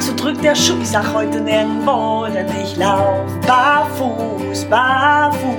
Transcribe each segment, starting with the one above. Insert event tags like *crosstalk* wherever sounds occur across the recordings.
so drückt der Schuh. Ich sag heute nirgendwo, denn ich lauf barfuß, barfuß.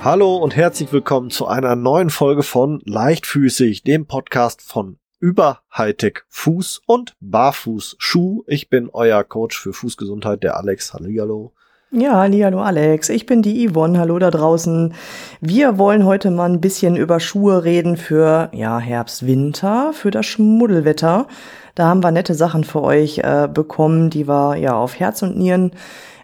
Hallo und herzlich willkommen zu einer neuen Folge von Leichtfüßig, dem Podcast von über Hightech Fuß und Barfuß Schuh. Ich bin euer Coach für Fußgesundheit, der Alex. Hallihallo. Ja, hallo Alex, ich bin die Yvonne, hallo da draußen. Wir wollen heute mal ein bisschen über Schuhe reden für ja, Herbst, Winter, für das Schmuddelwetter. Da haben wir nette Sachen für euch äh, bekommen, die wir ja auf Herz und Nieren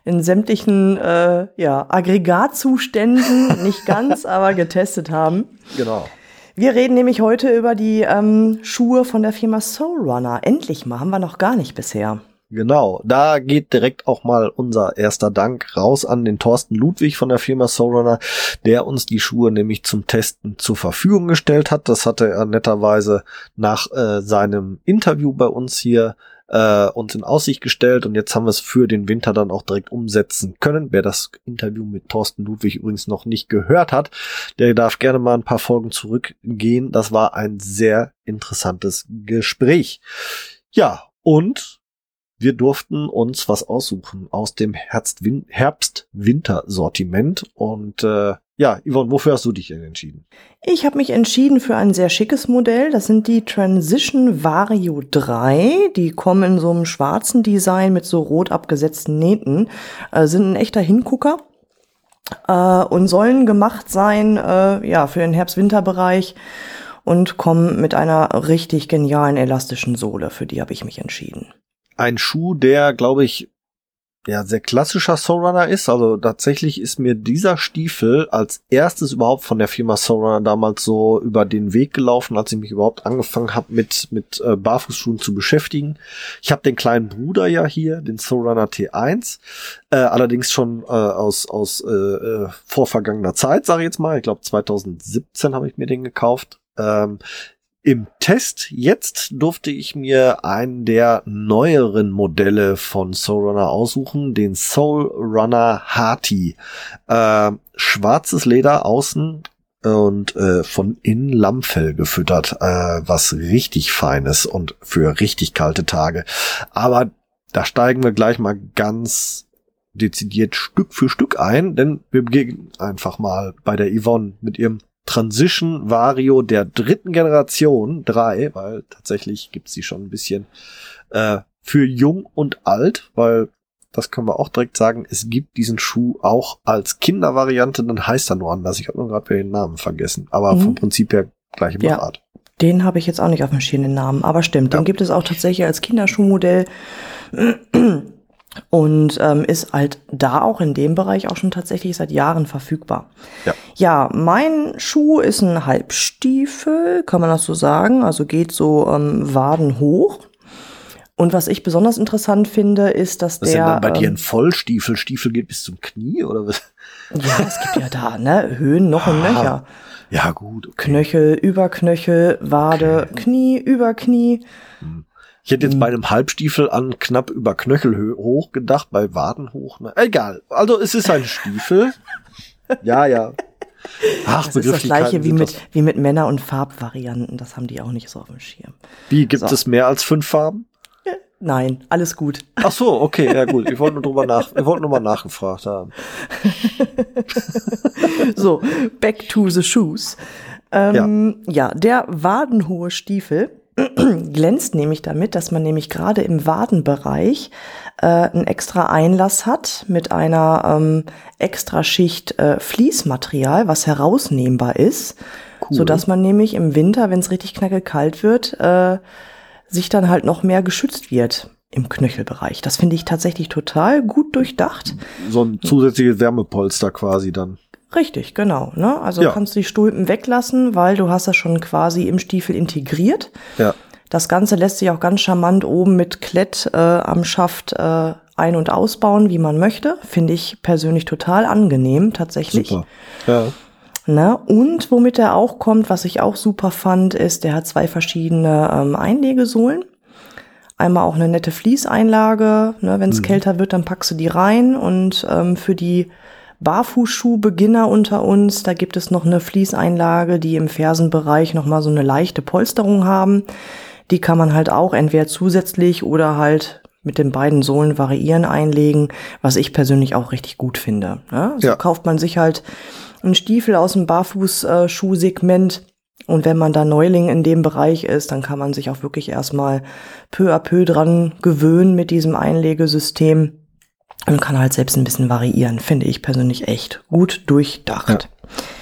in sämtlichen äh, ja, Aggregatzuständen, *laughs* nicht ganz, aber getestet haben. Genau. Wir reden nämlich heute über die ähm, Schuhe von der Firma Soul Runner. Endlich mal, haben wir noch gar nicht bisher. Genau, da geht direkt auch mal unser erster Dank raus an den Thorsten Ludwig von der Firma Soulrunner, der uns die Schuhe nämlich zum Testen zur Verfügung gestellt hat. Das hatte er netterweise nach äh, seinem Interview bei uns hier äh, uns in Aussicht gestellt und jetzt haben wir es für den Winter dann auch direkt umsetzen können. Wer das Interview mit Thorsten Ludwig übrigens noch nicht gehört hat, der darf gerne mal ein paar Folgen zurückgehen. Das war ein sehr interessantes Gespräch. Ja, und wir durften uns was aussuchen aus dem Herbst-Winter-Sortiment. Und äh, ja, Yvonne, wofür hast du dich denn entschieden? Ich habe mich entschieden für ein sehr schickes Modell. Das sind die Transition Vario 3. Die kommen in so einem schwarzen Design mit so rot abgesetzten Nähten. Äh, sind ein echter Hingucker. Äh, und sollen gemacht sein, äh, ja, für den Herbst-Winter-Bereich und kommen mit einer richtig genialen elastischen Sohle. Für die habe ich mich entschieden ein Schuh, der, glaube ich, ja, sehr klassischer Soulrunner ist. Also tatsächlich ist mir dieser Stiefel als erstes überhaupt von der Firma Soulrunner damals so über den Weg gelaufen, als ich mich überhaupt angefangen habe, mit, mit äh, Barfußschuhen zu beschäftigen. Ich habe den kleinen Bruder ja hier, den Soulrunner T1, äh, allerdings schon äh, aus, aus äh, äh, vorvergangener Zeit, sage ich jetzt mal. Ich glaube 2017 habe ich mir den gekauft. Ähm, im Test jetzt durfte ich mir einen der neueren Modelle von Soul Runner aussuchen, den Soul Runner Harty. Äh, schwarzes Leder außen und äh, von innen Lammfell gefüttert, äh, was richtig feines und für richtig kalte Tage. Aber da steigen wir gleich mal ganz dezidiert Stück für Stück ein, denn wir begegnen einfach mal bei der Yvonne mit ihrem Transition Vario der dritten Generation, drei, weil tatsächlich gibt's die schon ein bisschen äh, für jung und alt, weil das können wir auch direkt sagen, es gibt diesen Schuh auch als Kindervariante, dann heißt er nur anders. Ich habe nur gerade den Namen vergessen, aber mhm. vom Prinzip her gleiche Bauart. Ja, den habe ich jetzt auch nicht auf dem Schirm, den Namen, aber stimmt, ja. den gibt es auch tatsächlich als Kinderschuhmodell und ähm, ist halt da auch in dem Bereich auch schon tatsächlich seit Jahren verfügbar. Ja. ja, mein Schuh ist ein Halbstiefel, kann man das so sagen, also geht so ähm, Waden hoch. Und was ich besonders interessant finde, ist, dass was der. Ist denn bei ähm, dir ein Vollstiefel? Stiefel geht bis zum Knie oder was? Ja, es gibt ja da, ne? Höhen noch und nöcher. Ja, gut. Okay. Knöchel, über Knöchel, Wade, okay. Knie, über Knie. Hm. Ich hätte jetzt bei einem Halbstiefel an knapp über Knöchel hoch gedacht, bei Waden hoch. Na, egal. Also es ist ein Stiefel. *laughs* ja, ja. Ach, das ist das gleiche wie mit, wie mit Männer- und Farbvarianten. Das haben die auch nicht so auf dem Schirm. Wie, gibt so. es mehr als fünf Farben? Nein, alles gut. Ach so, okay, ja gut. Ich wollte nur drüber *laughs* nach, wir wollten nur mal nachgefragt haben. *laughs* so, back to the shoes. Ähm, ja. ja, der wadenhohe Stiefel *clears throat* glänzt nämlich damit, dass man nämlich gerade im Wadenbereich äh, einen extra Einlass hat mit einer ähm, extra Schicht äh, Fließmaterial, was herausnehmbar ist, cool. so dass man nämlich im Winter, wenn es richtig kalt wird, äh, sich dann halt noch mehr geschützt wird im Knöchelbereich. Das finde ich tatsächlich total gut durchdacht. So ein zusätzliches Wärmepolster quasi dann. Richtig, genau. Ne? Also ja. kannst du die Stulpen weglassen, weil du hast das schon quasi im Stiefel integriert. Ja. Das Ganze lässt sich auch ganz charmant oben mit Klett äh, am Schaft äh, ein- und ausbauen, wie man möchte. Finde ich persönlich total angenehm, tatsächlich. Super. Ja. Ne? Und womit er auch kommt, was ich auch super fand, ist, der hat zwei verschiedene ähm, Einlegesohlen. Einmal auch eine nette Fließeinlage. Ne? Wenn es mhm. kälter wird, dann packst du die rein. Und ähm, für die Barfußschuh-Beginner unter uns. Da gibt es noch eine Fließeinlage, die im Fersenbereich nochmal so eine leichte Polsterung haben. Die kann man halt auch entweder zusätzlich oder halt mit den beiden Sohlen variieren einlegen, was ich persönlich auch richtig gut finde. Ja, so ja. kauft man sich halt einen Stiefel aus dem Barfußschuhsegment. Und wenn man da Neuling in dem Bereich ist, dann kann man sich auch wirklich erstmal peu à peu dran gewöhnen mit diesem Einlegesystem und kann halt selbst ein bisschen variieren, finde ich persönlich echt gut durchdacht.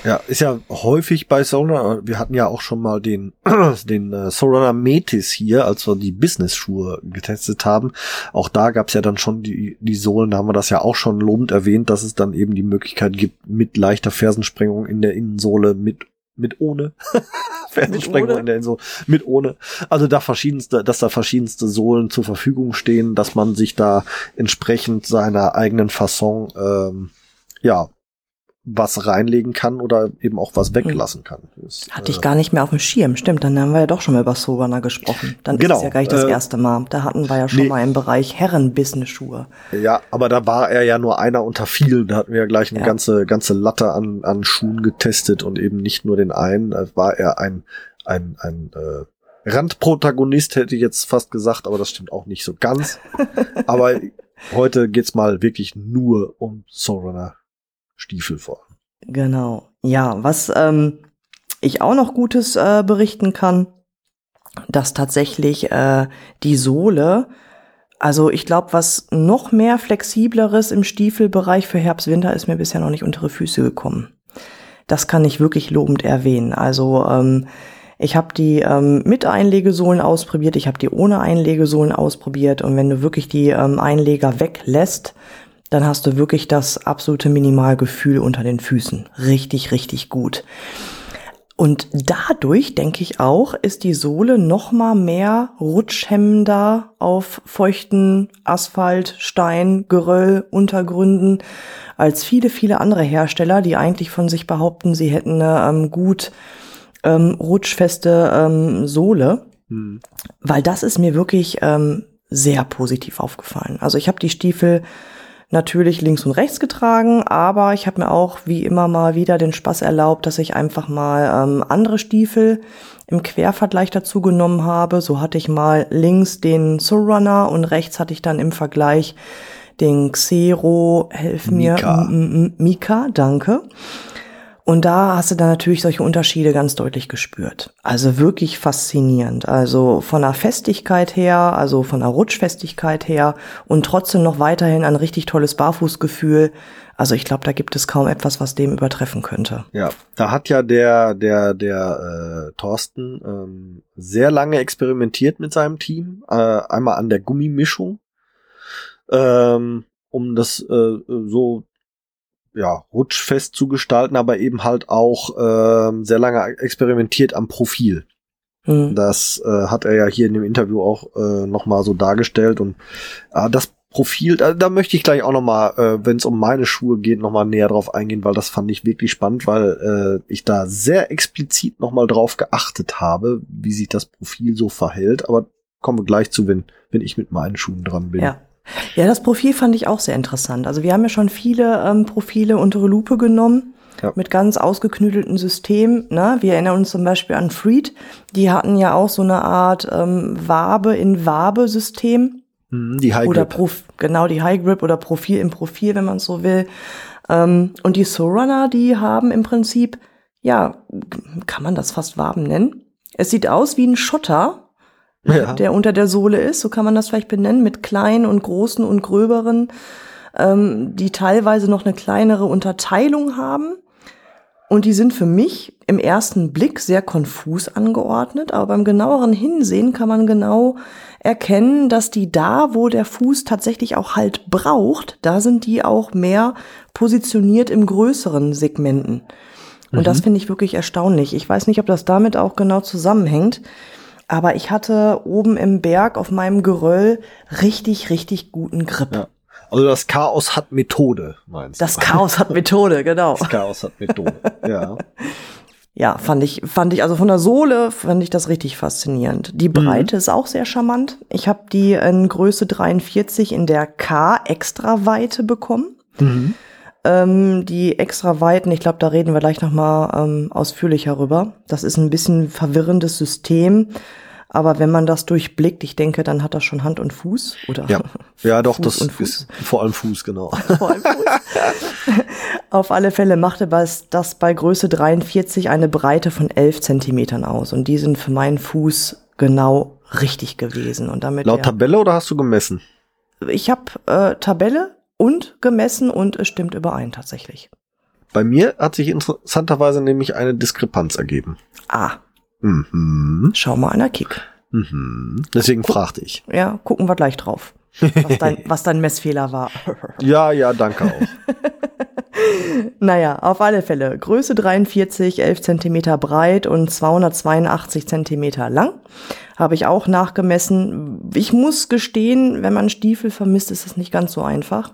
Ja. ja ist ja häufig bei Solar, wir hatten ja auch schon mal den, *clears throat* den äh, Solar Metis hier, als wir die Business-Schuhe getestet haben. Auch da gab es ja dann schon die, die Sohlen, da haben wir das ja auch schon lobend erwähnt, dass es dann eben die Möglichkeit gibt, mit leichter Fersensprengung in der Innensohle mit mit ohne. *laughs* Der Insel mit ohne. Also da verschiedenste, dass da verschiedenste Sohlen zur Verfügung stehen, dass man sich da entsprechend seiner eigenen Fasson ähm, ja was reinlegen kann oder eben auch was weglassen kann. Das, Hatte ich äh, gar nicht mehr auf dem Schirm. Stimmt, dann haben wir ja doch schon mal über Sovana gesprochen. Dann genau, ist es ja gar nicht das äh, erste Mal. Da hatten wir ja schon nee, mal im Bereich Herren-Business-Schuhe. Ja, aber da war er ja nur einer unter vielen. Da hatten wir ja gleich eine ja. ganze, ganze Latte an, an Schuhen getestet und eben nicht nur den einen. Da war er ein, ein, ein äh, Randprotagonist, hätte ich jetzt fast gesagt, aber das stimmt auch nicht so ganz. *laughs* aber heute geht's mal wirklich nur um Sorana Stiefel vor. Genau. Ja, was ähm, ich auch noch Gutes äh, berichten kann, dass tatsächlich äh, die Sohle, also ich glaube, was noch mehr flexibleres im Stiefelbereich für Herbst-Winter ist mir bisher noch nicht unter die Füße gekommen. Das kann ich wirklich lobend erwähnen. Also ähm, ich habe die ähm, mit Einlegesohlen ausprobiert, ich habe die ohne Einlegesohlen ausprobiert und wenn du wirklich die ähm, Einleger weglässt, dann hast du wirklich das absolute Minimalgefühl unter den Füßen. Richtig, richtig gut. Und dadurch, denke ich auch, ist die Sohle noch mal mehr rutschhemmender auf feuchten Asphalt, Stein, Geröll, Untergründen als viele, viele andere Hersteller, die eigentlich von sich behaupten, sie hätten eine ähm, gut ähm, rutschfeste ähm, Sohle. Hm. Weil das ist mir wirklich ähm, sehr positiv aufgefallen. Also ich habe die Stiefel natürlich links und rechts getragen, aber ich habe mir auch wie immer mal wieder den Spaß erlaubt, dass ich einfach mal ähm, andere Stiefel im Quervergleich dazu genommen habe. So hatte ich mal links den Surrunner und rechts hatte ich dann im Vergleich den Xero, helf mir, Mika, Mika danke. Und da hast du dann natürlich solche Unterschiede ganz deutlich gespürt. Also wirklich faszinierend. Also von der Festigkeit her, also von der Rutschfestigkeit her und trotzdem noch weiterhin ein richtig tolles Barfußgefühl. Also ich glaube, da gibt es kaum etwas, was dem übertreffen könnte. Ja, da hat ja der der der äh, Thorsten ähm, sehr lange experimentiert mit seinem Team. Äh, einmal an der Gummimischung, ähm, um das äh, so ja, rutschfest zu gestalten, aber eben halt auch äh, sehr lange experimentiert am Profil. Mhm. Das äh, hat er ja hier in dem Interview auch äh, nochmal so dargestellt und äh, das Profil, da, da möchte ich gleich auch nochmal, äh, wenn es um meine Schuhe geht, nochmal näher drauf eingehen, weil das fand ich wirklich spannend, weil äh, ich da sehr explizit nochmal drauf geachtet habe, wie sich das Profil so verhält. Aber kommen wir gleich zu, wenn, wenn ich mit meinen Schuhen dran bin. Ja. Ja, das Profil fand ich auch sehr interessant. Also wir haben ja schon viele ähm, Profile unter Lupe genommen. Ja. mit ganz ausgeknüdelten Systemen. Ne? Wir erinnern uns zum Beispiel an Freed. Die hatten ja auch so eine Art ähm, Wabe in Wabe-System. Mhm, die High Grip. Oder Prof genau, die High Grip oder Profil im Profil, wenn man so will. Ähm, und die Sorunner, die haben im Prinzip, ja, kann man das fast Waben nennen? Es sieht aus wie ein Schotter, ja. der unter der Sohle ist, so kann man das vielleicht benennen, mit kleinen und großen und gröberen, ähm, die teilweise noch eine kleinere Unterteilung haben. Und die sind für mich im ersten Blick sehr konfus angeordnet, aber beim genaueren Hinsehen kann man genau erkennen, dass die da, wo der Fuß tatsächlich auch Halt braucht, da sind die auch mehr positioniert im größeren Segmenten. Und mhm. das finde ich wirklich erstaunlich. Ich weiß nicht, ob das damit auch genau zusammenhängt. Aber ich hatte oben im Berg auf meinem Geröll richtig, richtig guten Grip. Ja. Also das Chaos hat Methode, meinst du? Das Chaos hat Methode, genau. Das Chaos hat Methode, ja. *laughs* Ja, fand ich, fand ich, also von der Sohle fand ich das richtig faszinierend. Die mhm. Breite mhm. ist auch sehr charmant. Ich habe die in Größe 43 in der K-Extra-Weite bekommen. Mhm. Ähm, die extra weiten, ich glaube, da reden wir gleich nochmal ähm, ausführlicher rüber. Das ist ein bisschen verwirrendes System. Aber wenn man das durchblickt, ich denke, dann hat das schon Hand und Fuß, oder? Ja, ja doch, Fuß das und Fuß. ist vor allem Fuß, genau. *laughs* Vor allem Fuß. *laughs* Auf alle Fälle machte das das bei Größe 43 eine Breite von 11 Zentimetern aus. Und die sind für meinen Fuß genau richtig gewesen. Und damit Laut Tabelle oder hast du gemessen? ich habe äh, Tabelle und gemessen und es stimmt überein tatsächlich. Bei mir hat sich interessanterweise nämlich eine Diskrepanz ergeben. Ah, Mhm. schau mal einer Kick. Mhm. Deswegen fragte ich. Ja, gucken wir gleich drauf, was dein, *laughs* was dein Messfehler war. Ja, ja, danke auch. *laughs* naja, auf alle Fälle. Größe 43, 11 Zentimeter breit und 282 Zentimeter lang. Habe ich auch nachgemessen. Ich muss gestehen, wenn man Stiefel vermisst, ist es nicht ganz so einfach.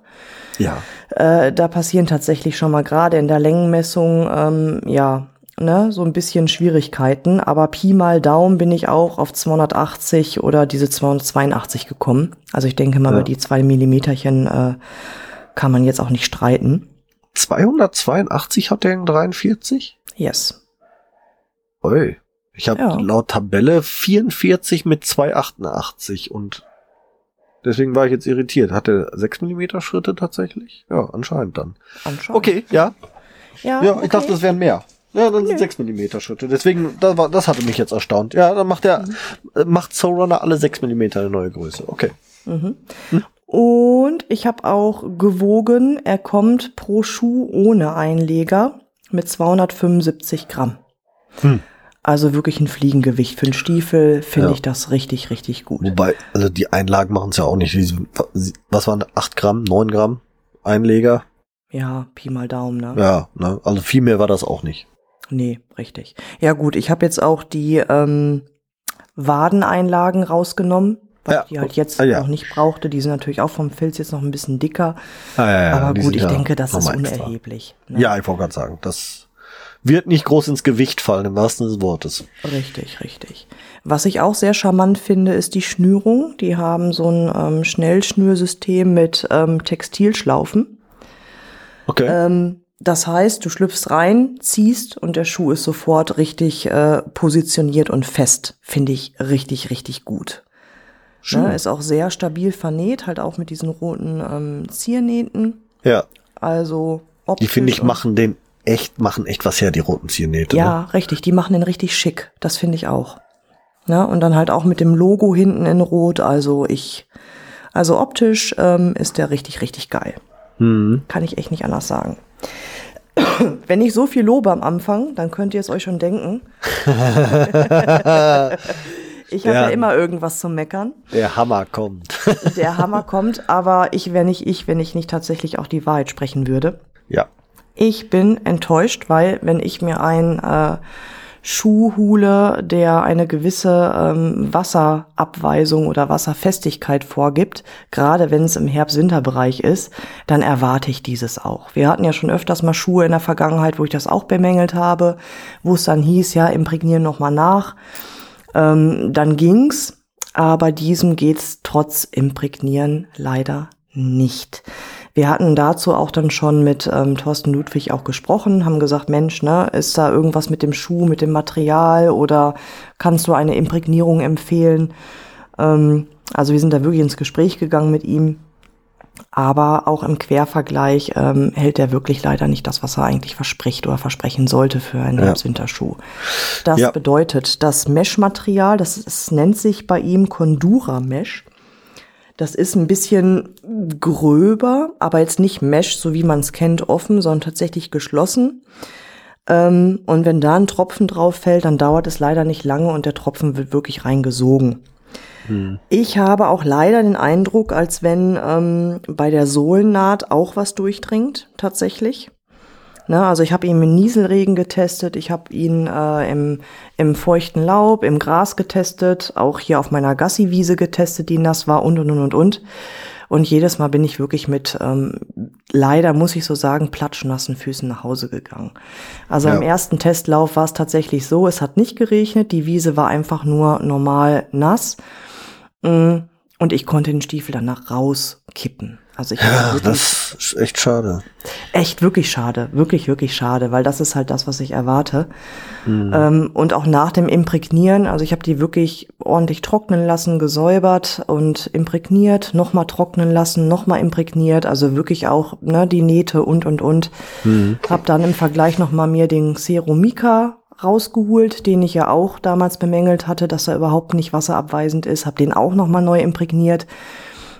Ja. Äh, da passieren tatsächlich schon mal gerade in der Längenmessung, ähm, ja, ne, so ein bisschen Schwierigkeiten. Aber Pi mal Daumen bin ich auch auf 280 oder diese 282 gekommen. Also ich denke mal, Ja. über die zwei Millimeterchen äh, kann man jetzt auch nicht streiten. 282 hat der in 43? Yes. Oi. Ich habe Ja. laut Tabelle 44 mit 288 und deswegen war ich jetzt irritiert. Hat er 6 mm Schritte tatsächlich? Ja, anscheinend dann. Anscheinend. Okay, ja. Ja, Ja, okay. ich dachte, das wären mehr. Ja, dann sind Nö. 6 mm Schritte. Deswegen, das, war, das hatte mich jetzt erstaunt. Ja, dann macht der, äh, macht Soulrunner alle 6 mm eine neue Größe. Okay. Und ich habe auch gewogen, er kommt pro Schuh ohne Einleger mit 275 Gramm. Hm. Also wirklich ein Fliegengewicht. Für einen Stiefel finde Ja. ich das richtig, richtig gut. Wobei, also die Einlagen machen es ja auch nicht. Was waren 8 Gramm, 9 Gramm Einleger? Ja, Pi mal Daumen, ne? Ja, ne? also viel mehr war das auch nicht. Nee, richtig. Ja gut, ich habe jetzt auch die ähm, Wadeneinlagen rausgenommen, weil Ja. ich die halt jetzt Ah, ja. noch nicht brauchte. Die sind natürlich auch vom Filz jetzt noch ein bisschen dicker. Ja, ja, Aber gut, ich ja denke, das ist unerheblich. ne? Ja, ich wollte gerade sagen, das wird nicht groß ins Gewicht fallen, im wahrsten Sinne des Wortes. Richtig, richtig. Was ich auch sehr charmant finde, ist die Schnürung. Die haben so ein ähm, Schnellschnürsystem mit ähm, Textilschlaufen. Okay. Ähm, das heißt, du schlüpfst rein, ziehst und der Schuh ist sofort richtig äh, positioniert und fest. Finde ich richtig, richtig gut. Ne, ist auch sehr stabil vernäht, halt auch mit diesen roten ähm, Ziernähten. ja, Also optisch die finde ich machen den echt, machen echt was her, die roten Ziernähte. Ja, Ne? richtig. Die machen den richtig schick. Das finde ich auch. Ja, und dann halt auch mit dem Logo hinten in Rot. Also ich, also optisch ähm, ist der richtig, richtig geil. Hm. Kann ich echt nicht anders sagen. *coughs* Wenn ich so viel lobe am Anfang, dann könnt ihr es euch schon denken. *laughs* *laughs* ich habe ja. Immer irgendwas zu meckern. Der Hammer kommt. *laughs* Der Hammer kommt, aber ich wäre nicht ich, wenn ich nicht tatsächlich auch die Wahrheit sprechen würde. ja. Ich bin enttäuscht, weil wenn ich mir einen äh, Schuh hole, der eine gewisse ähm, Wasserabweisung oder Wasserfestigkeit vorgibt, gerade wenn es im Herbst-Winter-Bereich ist, dann erwarte ich dieses auch. Wir hatten ja schon öfters mal Schuhe in der Vergangenheit, wo ich das auch bemängelt habe, wo es dann hieß, ja, imprägnieren noch mal nach. Ähm, dann ging's, aber diesem geht's trotz Imprägnieren leider nicht. Wir hatten dazu auch dann schon mit ähm, Thorsten Ludwig auch gesprochen, haben gesagt, Mensch, ne, ist da irgendwas mit dem Schuh, mit dem Material oder kannst du eine Imprägnierung empfehlen? Ähm, also wir sind da wirklich ins Gespräch gegangen mit ihm. Aber auch im Quervergleich ähm, hält er wirklich leider nicht das, was er eigentlich verspricht oder versprechen sollte für einen Ja. Herbst-Winterschuh. Das Ja. bedeutet, das Mesh-Material, das ist, nennt sich bei ihm Condura Mesh. Das ist ein bisschen gröber, aber jetzt nicht Mesh, so wie man es kennt, offen, sondern tatsächlich geschlossen. Ähm, und wenn da ein Tropfen drauf fällt, dann dauert es leider nicht lange und der Tropfen wird wirklich reingesogen. Ich habe auch leider den Eindruck, als wenn ähm, bei der Sohlennaht auch was durchdringt, tatsächlich. Ne, also ich habe ihn im Nieselregen getestet, ich habe ihn äh, im, im feuchten Laub, im Gras getestet, auch hier auf meiner Gassiwiese getestet, die nass war und und und und und. Und jedes Mal bin ich wirklich mit, ähm, leider muss ich so sagen, platschnassen Füßen nach Hause gegangen. Also Ja. im ersten Testlauf war es tatsächlich so, es hat nicht geregnet, die Wiese war einfach nur normal nass. Mm, Und ich konnte den Stiefel danach rauskippen. Also ich ja, das ist echt schade. Echt wirklich schade, wirklich, wirklich schade, weil das ist halt das, was ich erwarte. Mhm. Ähm, und auch nach dem Imprägnieren, also ich habe die wirklich ordentlich trocknen lassen, gesäubert und imprägniert, nochmal trocknen lassen, nochmal imprägniert, also wirklich auch ne, die Nähte und und und. Mhm. Hab dann im Vergleich nochmal mir den Xeromika rausgeholt, den ich ja auch damals bemängelt hatte, dass er überhaupt nicht wasserabweisend ist, habe den auch nochmal neu imprägniert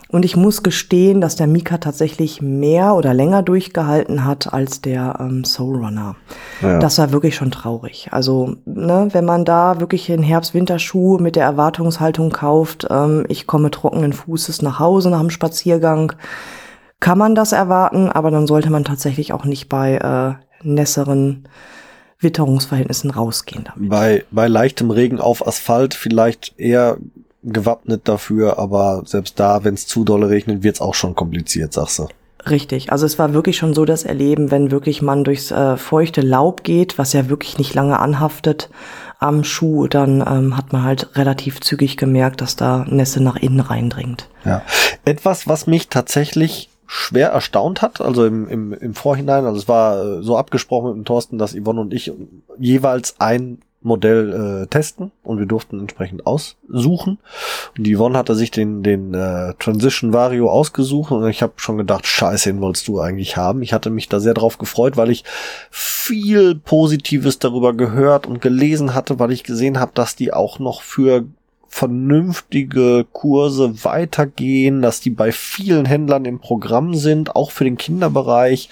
und ich muss gestehen, dass der Mika tatsächlich mehr oder länger durchgehalten hat als der ähm, Soul Runner. Ja. Das war wirklich schon traurig. Also, ne, wenn man da wirklich den Herbst-Winterschuh mit der Erwartungshaltung kauft, ähm, ich komme trockenen Fußes nach Hause nach dem Spaziergang, kann man das erwarten, aber dann sollte man tatsächlich auch nicht bei äh, nässeren Witterungsverhältnissen rausgehen damit. Bei, bei leichtem Regen auf Asphalt vielleicht eher gewappnet dafür, aber selbst da, wenn es zu dolle regnet, wird's auch schon kompliziert, sagst du. Richtig, also es war wirklich schon so das Erleben, wenn wirklich man durchs äh, feuchte Laub geht, was ja wirklich nicht lange anhaftet am Schuh, dann ähm, hat man halt relativ zügig gemerkt, dass da Nässe nach innen reindringt. Ja, etwas, was mich tatsächlich schwer erstaunt hat, also im, im, im Vorhinein, also es war äh, so abgesprochen mit dem Thorsten, dass Yvonne und ich jeweils ein Modell äh, testen und wir durften entsprechend aussuchen. Und die Yvonne hatte sich den, den äh, Transition Vario ausgesucht und ich habe schon gedacht, scheiße, den wolltest du eigentlich haben. Ich hatte mich da sehr drauf gefreut, weil ich viel Positives darüber gehört und gelesen hatte, weil ich gesehen habe, dass die auch noch für vernünftige Kurse weitergehen, dass die bei vielen Händlern im Programm sind, auch für den Kinderbereich.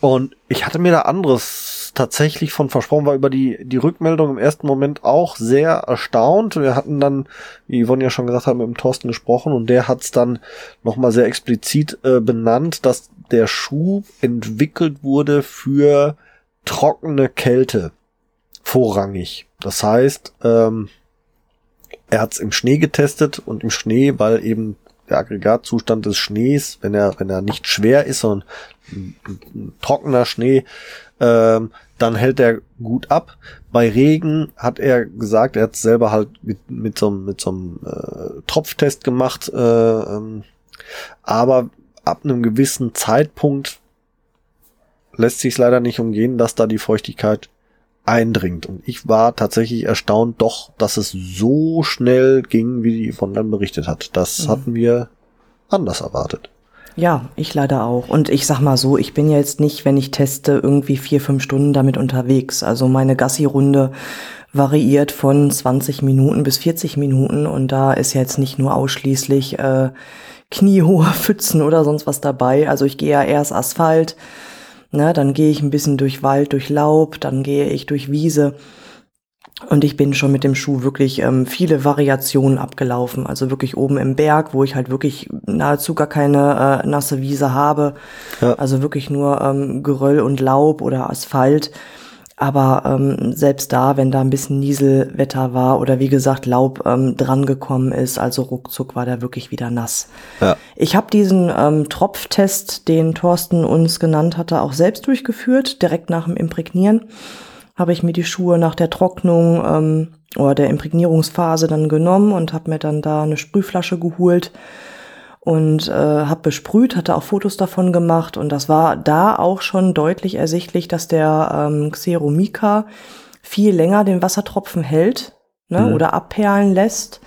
Und ich hatte mir da anderes tatsächlich von versprochen, war über die, die Rückmeldung im ersten Moment auch sehr erstaunt. Wir hatten dann, wie Yvonne ja schon gesagt hat, mit dem Thorsten gesprochen und der hat es dann nochmal sehr explizit äh, benannt, dass der Schuh entwickelt wurde für trockene Kälte vorrangig. Das heißt, ähm, er hat es im Schnee getestet und im Schnee, weil eben der Aggregatzustand des Schnees, wenn er, wenn er nicht schwer ist, sondern ein, ein trockener Schnee, ähm, dann hält er gut ab. Bei Regen hat er gesagt, er hat selber halt mit, mit so, mit so einem äh, Tropftest gemacht, äh, ähm, aber ab einem gewissen Zeitpunkt lässt sich leider nicht umgehen, dass da die Feuchtigkeit eindringt. Und ich war tatsächlich erstaunt doch, dass es so schnell ging, wie die von dann berichtet hat. Das mhm. hatten wir anders erwartet. Ja, ich leider auch. Und ich sag mal so, ich bin jetzt nicht, wenn ich teste, irgendwie vier, fünf Stunden damit unterwegs. Also meine Gassi-Runde variiert von 20 Minuten bis 40 Minuten und da ist jetzt nicht nur ausschließlich äh, kniehohe Pfützen oder sonst was dabei. Also ich gehe ja erst Asphalt, ne, dann gehe ich ein bisschen durch Wald, durch Laub, dann gehe ich durch Wiese und ich bin schon mit dem Schuh wirklich ähm, viele Variationen abgelaufen. Also wirklich oben im Berg, wo ich halt wirklich nahezu gar keine äh, nasse Wiese habe. Ja. Also wirklich nur ähm, Geröll und Laub oder Asphalt. Aber ähm, selbst da, wenn da ein bisschen Nieselwetter war oder wie gesagt Laub ähm, drangekommen ist, also ruckzuck war der wirklich wieder nass. Ja. Ich habe diesen ähm, Tropftest, den Thorsten uns genannt hatte, auch selbst durchgeführt, direkt nach dem Imprägnieren habe ich mir die Schuhe nach der Trocknung ähm, oder der Imprägnierungsphase dann genommen und habe mir dann da eine Sprühflasche geholt und äh, habe besprüht, hatte auch Fotos davon gemacht und das war da auch schon deutlich ersichtlich, dass der ähm, Xeromika viel länger den Wassertropfen hält ne, mhm. oder abperlen lässt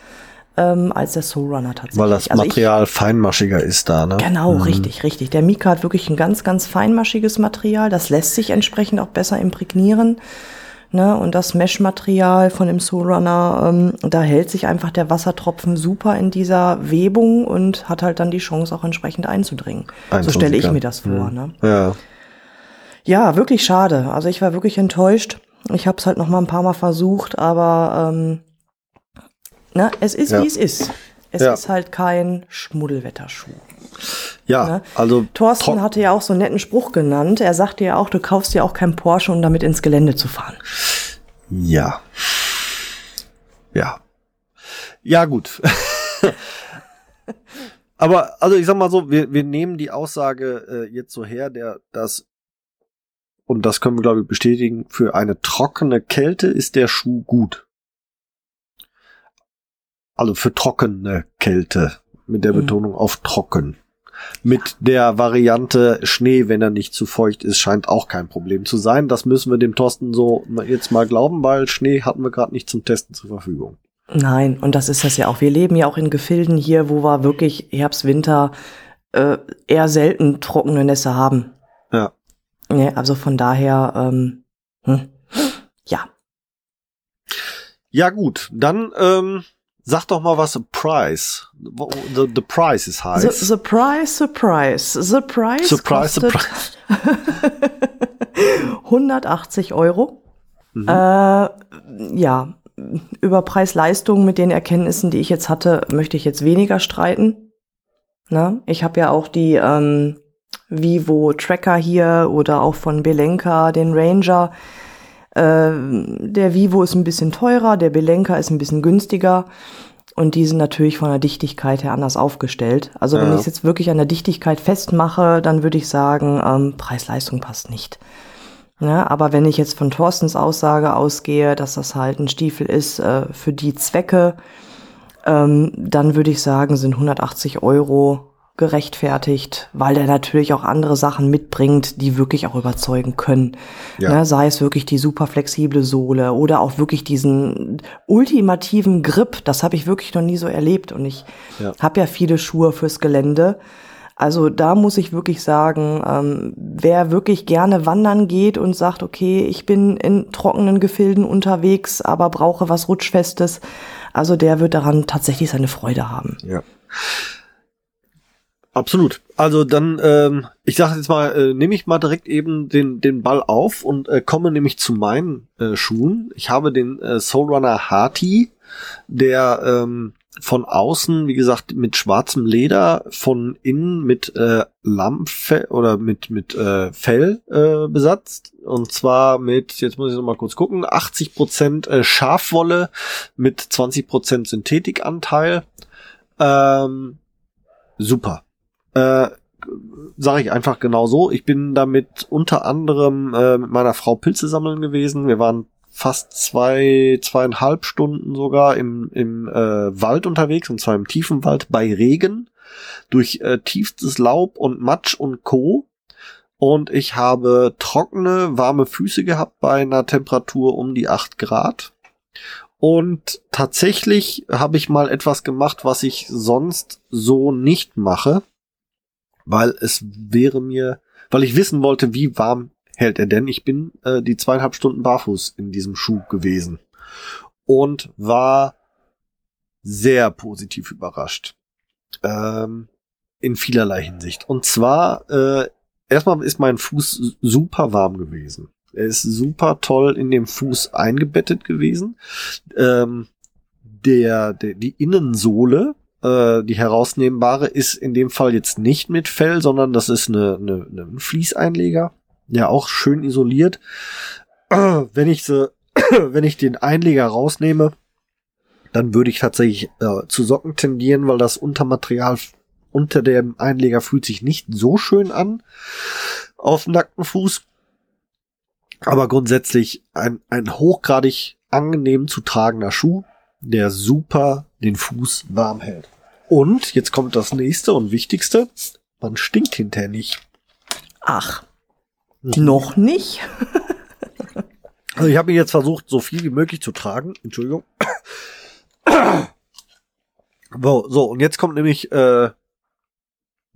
ähm, als der Soul Runner tatsächlich. Weil das also Material ich, feinmaschiger ist da, ne? Genau, mhm. richtig, richtig. Der Mika hat wirklich ein ganz, ganz feinmaschiges Material. Das lässt sich entsprechend auch besser imprägnieren. Ne, und das Mesh-Material von dem Soul Runner, ähm, da hält sich einfach der Wassertropfen super in dieser Webung und hat halt dann die Chance auch entsprechend einzudringen. So stelle ich mir das vor. Mhm. Ne? Ja. ja, wirklich schade. Also ich war wirklich enttäuscht. Ich habe es halt noch mal ein paar Mal versucht, aber ähm, Ne? Es ist, ja. wie es ist. Es ja. ist halt kein Schmuddelwetterschuh. Ja, ne? also. Thorsten hatte ja auch so einen netten Spruch genannt. Er sagte ja auch, du kaufst ja auch kein Porsche, um damit ins Gelände zu fahren. Ja. Ja. Ja, gut. *laughs* Aber, also ich sag mal so, wir, wir nehmen die Aussage äh, jetzt so her, der, dass, und das können wir, glaube ich, bestätigen, für eine trockene Kälte ist der Schuh gut. Also für trockene Kälte. Mit der mhm. Betonung auf trocken. Mit der Variante Schnee, wenn er nicht zu feucht ist, scheint auch kein Problem zu sein. Das müssen wir dem Thorsten so jetzt mal glauben, weil Schnee hatten wir gerade nicht zum Testen zur Verfügung. Nein, und das ist das ja auch. Wir leben ja auch in Gefilden hier, wo wir wirklich Herbst, Winter äh, eher selten trockene Nässe haben. Ja. ja also von daher, ähm, hm, ja. Ja gut, dann ähm, sag doch mal was Price. The, the price is high. The, the price, the price, the price. Surprise, surprise. *laughs* 180 Euro. Mhm. Äh, ja, über Preis-Leistung mit den Erkenntnissen, die ich jetzt hatte, möchte ich jetzt weniger streiten. Na, ich habe ja auch die ähm, Vivo Tracker hier oder auch von Belenka den Ranger. Äh, der Vivo ist ein bisschen teurer, der Belenka ist ein bisschen günstiger. Und die sind natürlich von der Dichtigkeit her anders aufgestellt. Also wenn ja. ich es jetzt wirklich an der Dichtigkeit festmache, dann würde ich sagen, ähm, Preis-Leistung passt nicht. Ja, aber wenn ich jetzt von Thorstens Aussage ausgehe, dass das halt ein Stiefel ist äh, für die Zwecke, ähm, dann würde ich sagen, sind 180 Euro gerechtfertigt, weil der natürlich auch andere Sachen mitbringt, die wirklich auch überzeugen können. Ja. Ne, sei es wirklich die super flexible Sohle oder auch wirklich diesen ultimativen Grip. Das habe ich wirklich noch nie so erlebt. Und ich ja. habe ja viele Schuhe fürs Gelände. Also da muss ich wirklich sagen, ähm, wer wirklich gerne wandern geht und sagt, okay, ich bin in trockenen Gefilden unterwegs, aber brauche was Rutschfestes, also der wird daran tatsächlich seine Freude haben. Ja. Absolut. Also dann, ähm, ich sage jetzt mal, äh, nehme ich mal direkt eben den den Ball auf und äh, komme nämlich zu meinen äh, Schuhen. Ich habe den äh, Soulrunner Harty, der ähm, von außen, wie gesagt, mit schwarzem Leder, von innen mit äh, Lammfell oder mit mit äh, Fell äh, besetzt und zwar mit, jetzt muss ich noch mal kurz gucken, 80 Prozent äh, Schafwolle mit 20 Prozent Synthetikanteil. Ähm, super. Äh, sage ich einfach genau so. Ich bin damit unter anderem äh, mit meiner Frau Pilze sammeln gewesen. Wir waren fast zwei, zweieinhalb Stunden sogar im, im äh, Wald unterwegs, und zwar im tiefen Wald bei Regen, durch äh, tiefstes Laub und Matsch und Co. Und ich habe trockene, warme Füße gehabt bei einer Temperatur um die acht Grad. Und tatsächlich habe ich mal etwas gemacht, was ich sonst so nicht mache, weil es wäre mir, weil ich wissen wollte, wie warm hält er denn? Ich bin äh, die zweieinhalb Stunden barfuß in diesem Schuh gewesen und war sehr positiv überrascht. Ähm, in vielerlei Hinsicht. Und zwar, äh, erstmal ist mein Fuß super warm gewesen. Er ist super toll in dem Fuß eingebettet gewesen. Ähm, der, der, die Innensohle, äh, die herausnehmbare, ist in dem Fall jetzt nicht mit Fell, sondern das ist eine, eine, eine Fließeinleger ja auch schön isoliert. *clears throat* Wenn ich sie, *clears throat* wenn ich den Einleger rausnehme, dann würde ich tatsächlich äh, zu Socken tendieren, weil das Untermaterial unter dem Einleger fühlt sich nicht so schön an auf nackten Fuß. Aber grundsätzlich ein, ein hochgradig angenehm zu tragender Schuh, der super den Fuß warm hält. Und jetzt kommt das nächste und wichtigste. Man stinkt hinterher nicht. Ach. Noch nicht. *laughs* also ich habe ihn jetzt versucht, so viel wie möglich zu tragen. Entschuldigung. So, so und jetzt kommt nämlich äh,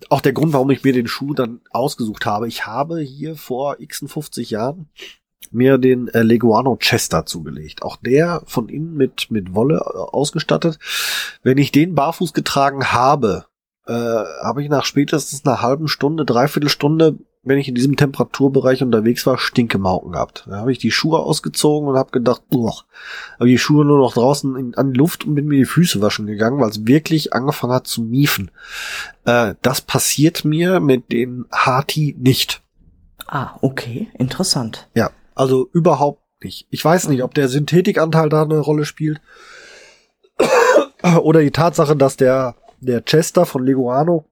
auch der Grund, warum ich mir den Schuh dann ausgesucht habe. Ich habe hier vor x 50 Jahren mir den äh, Leguano Chester zugelegt. Auch der von innen mit, mit Wolle äh, ausgestattet. Wenn ich den barfuß getragen habe, äh, habe ich nach spätestens einer halben Stunde, dreiviertel Stunde wenn ich in diesem Temperaturbereich unterwegs war, Stinkemauken gehabt. Da habe ich die Schuhe ausgezogen und habe gedacht, boah, habe die Schuhe nur noch draußen in, an die Luft und bin mir die Füße waschen gegangen, weil es wirklich angefangen hat zu miefen. Äh, das passiert mir mit den Harty nicht. Ah, okay, interessant. Ja, also überhaupt nicht. Ich weiß nicht, ob der Synthetikanteil da eine Rolle spielt oder die Tatsache, dass der der Chester von Leguano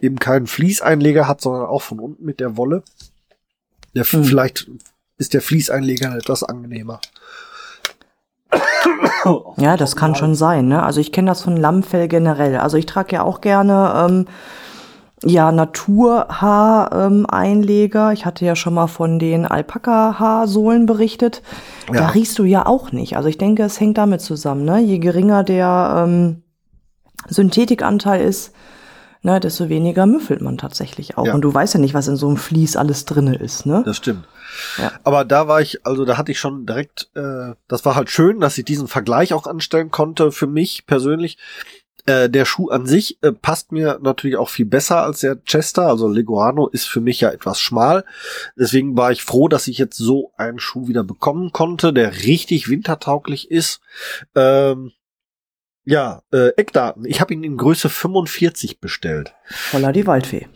eben keinen Fließeinleger hat, sondern auch von unten mit der Wolle. Der, hm. Vielleicht ist der Fließeinleger etwas angenehmer. Ja, das kann schon sein. Ne? Also ich kenne das von Lammfell generell. Also ich trage ja auch gerne ähm, Ja, Naturhaar-Einleger. Ähm, ich hatte ja schon mal von den Alpaka-Haarsohlen berichtet. Ja. Da riechst du ja auch nicht. Also ich denke, es hängt damit zusammen. Ne? Je geringer der ähm, Synthetikanteil ist, ne, desto weniger müffelt man tatsächlich auch. Ja. Und du weißt ja nicht, was in so einem Vlies alles drinne ist. Ne? Das stimmt. Ja. Aber da war ich, also da hatte ich schon direkt, äh, das war halt schön, dass ich diesen Vergleich auch anstellen konnte für mich persönlich. Äh, der Schuh an sich äh, passt mir natürlich auch viel besser als der Chester. Also Leguano ist für mich ja etwas schmal. Deswegen war ich froh, dass ich jetzt so einen Schuh wieder bekommen konnte, der richtig wintertauglich ist. Ähm, ja, äh, Eckdaten. Ich habe ihn in Größe 45 bestellt. Holla die Waldfee.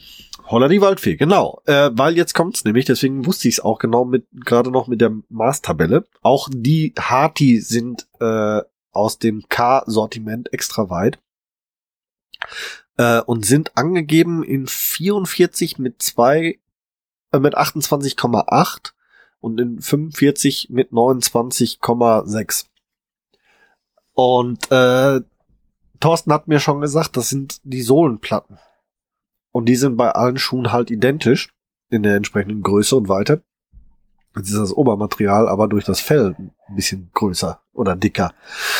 Holla die Waldfee, genau. Äh, weil jetzt kommt's nämlich, deswegen wusste ich es auch genau mit gerade noch mit der Maßtabelle. Auch die Harti sind äh, aus dem K-Sortiment extra weit äh, und sind angegeben in 44 mit 2 äh, mit 28,8 und in 45 mit 29,6. Und äh, Thorsten hat mir schon gesagt, das sind die Sohlenplatten. Und die sind bei allen Schuhen halt identisch in der entsprechenden Größe und Weite. Jetzt ist das Obermaterial aber durch das Fell ein bisschen größer oder dicker.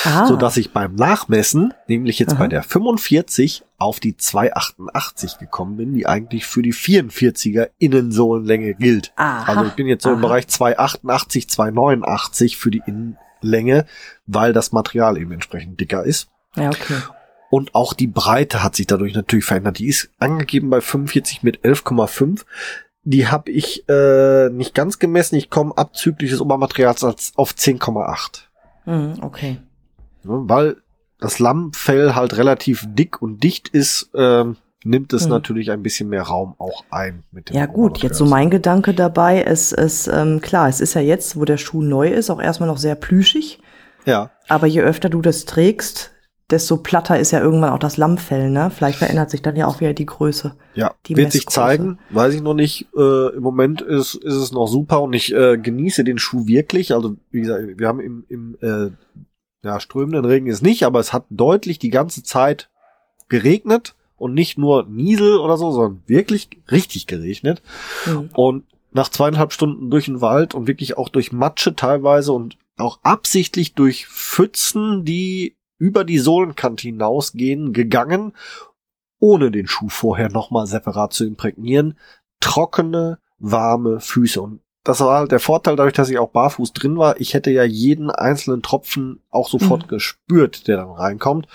Ah. So dass ich beim Nachmessen, nämlich jetzt Aha. bei der 45, auf die 288 gekommen bin, die eigentlich für die 44er Innensohlenlänge gilt. Aha. Also ich bin jetzt so Aha. im Bereich 288, 289 für die Innenlänge, weil das Material eben entsprechend dicker ist. Ja, okay. Und auch die Breite hat sich dadurch natürlich verändert. Die ist angegeben bei 45 mit 11,5 die habe ich äh, nicht ganz gemessen. Ich komme abzüglich des Obermaterials als auf 10,8. Mhm, okay. Ja, weil das Lammfell halt relativ dick und dicht ist, äh, nimmt es mhm. natürlich ein bisschen mehr Raum auch ein. Mit dem ja gut, jetzt so mein Gedanke dabei ist, ist ähm, klar, es ist ja jetzt, wo der Schuh neu ist, auch erstmal noch sehr plüschig. Ja. Aber je öfter du das trägst, desto platter ist ja irgendwann auch das Lammfell, ne? Vielleicht verändert sich dann ja auch wieder die Größe. Ja, die wird sich zeigen, weiß ich noch nicht. Äh, Im Moment ist, ist es noch super und ich äh, genieße den Schuh wirklich. Also, wie gesagt, wir haben im, im äh, ja, strömenden Regen ist nicht, aber es hat deutlich die ganze Zeit geregnet und nicht nur Niesel oder so, sondern wirklich richtig geregnet. Mhm. Und nach zweieinhalb Stunden durch den Wald und wirklich auch durch Matsche teilweise und auch absichtlich durch Pfützen, die über die Sohlenkante hinausgehen, gegangen, ohne den Schuh vorher nochmal separat zu imprägnieren. Trockene, warme Füße. Und das war halt der Vorteil, dadurch, dass ich auch barfuß drin war. Ich hätte ja jeden einzelnen Tropfen auch sofort mhm. gespürt, der dann reinkommt.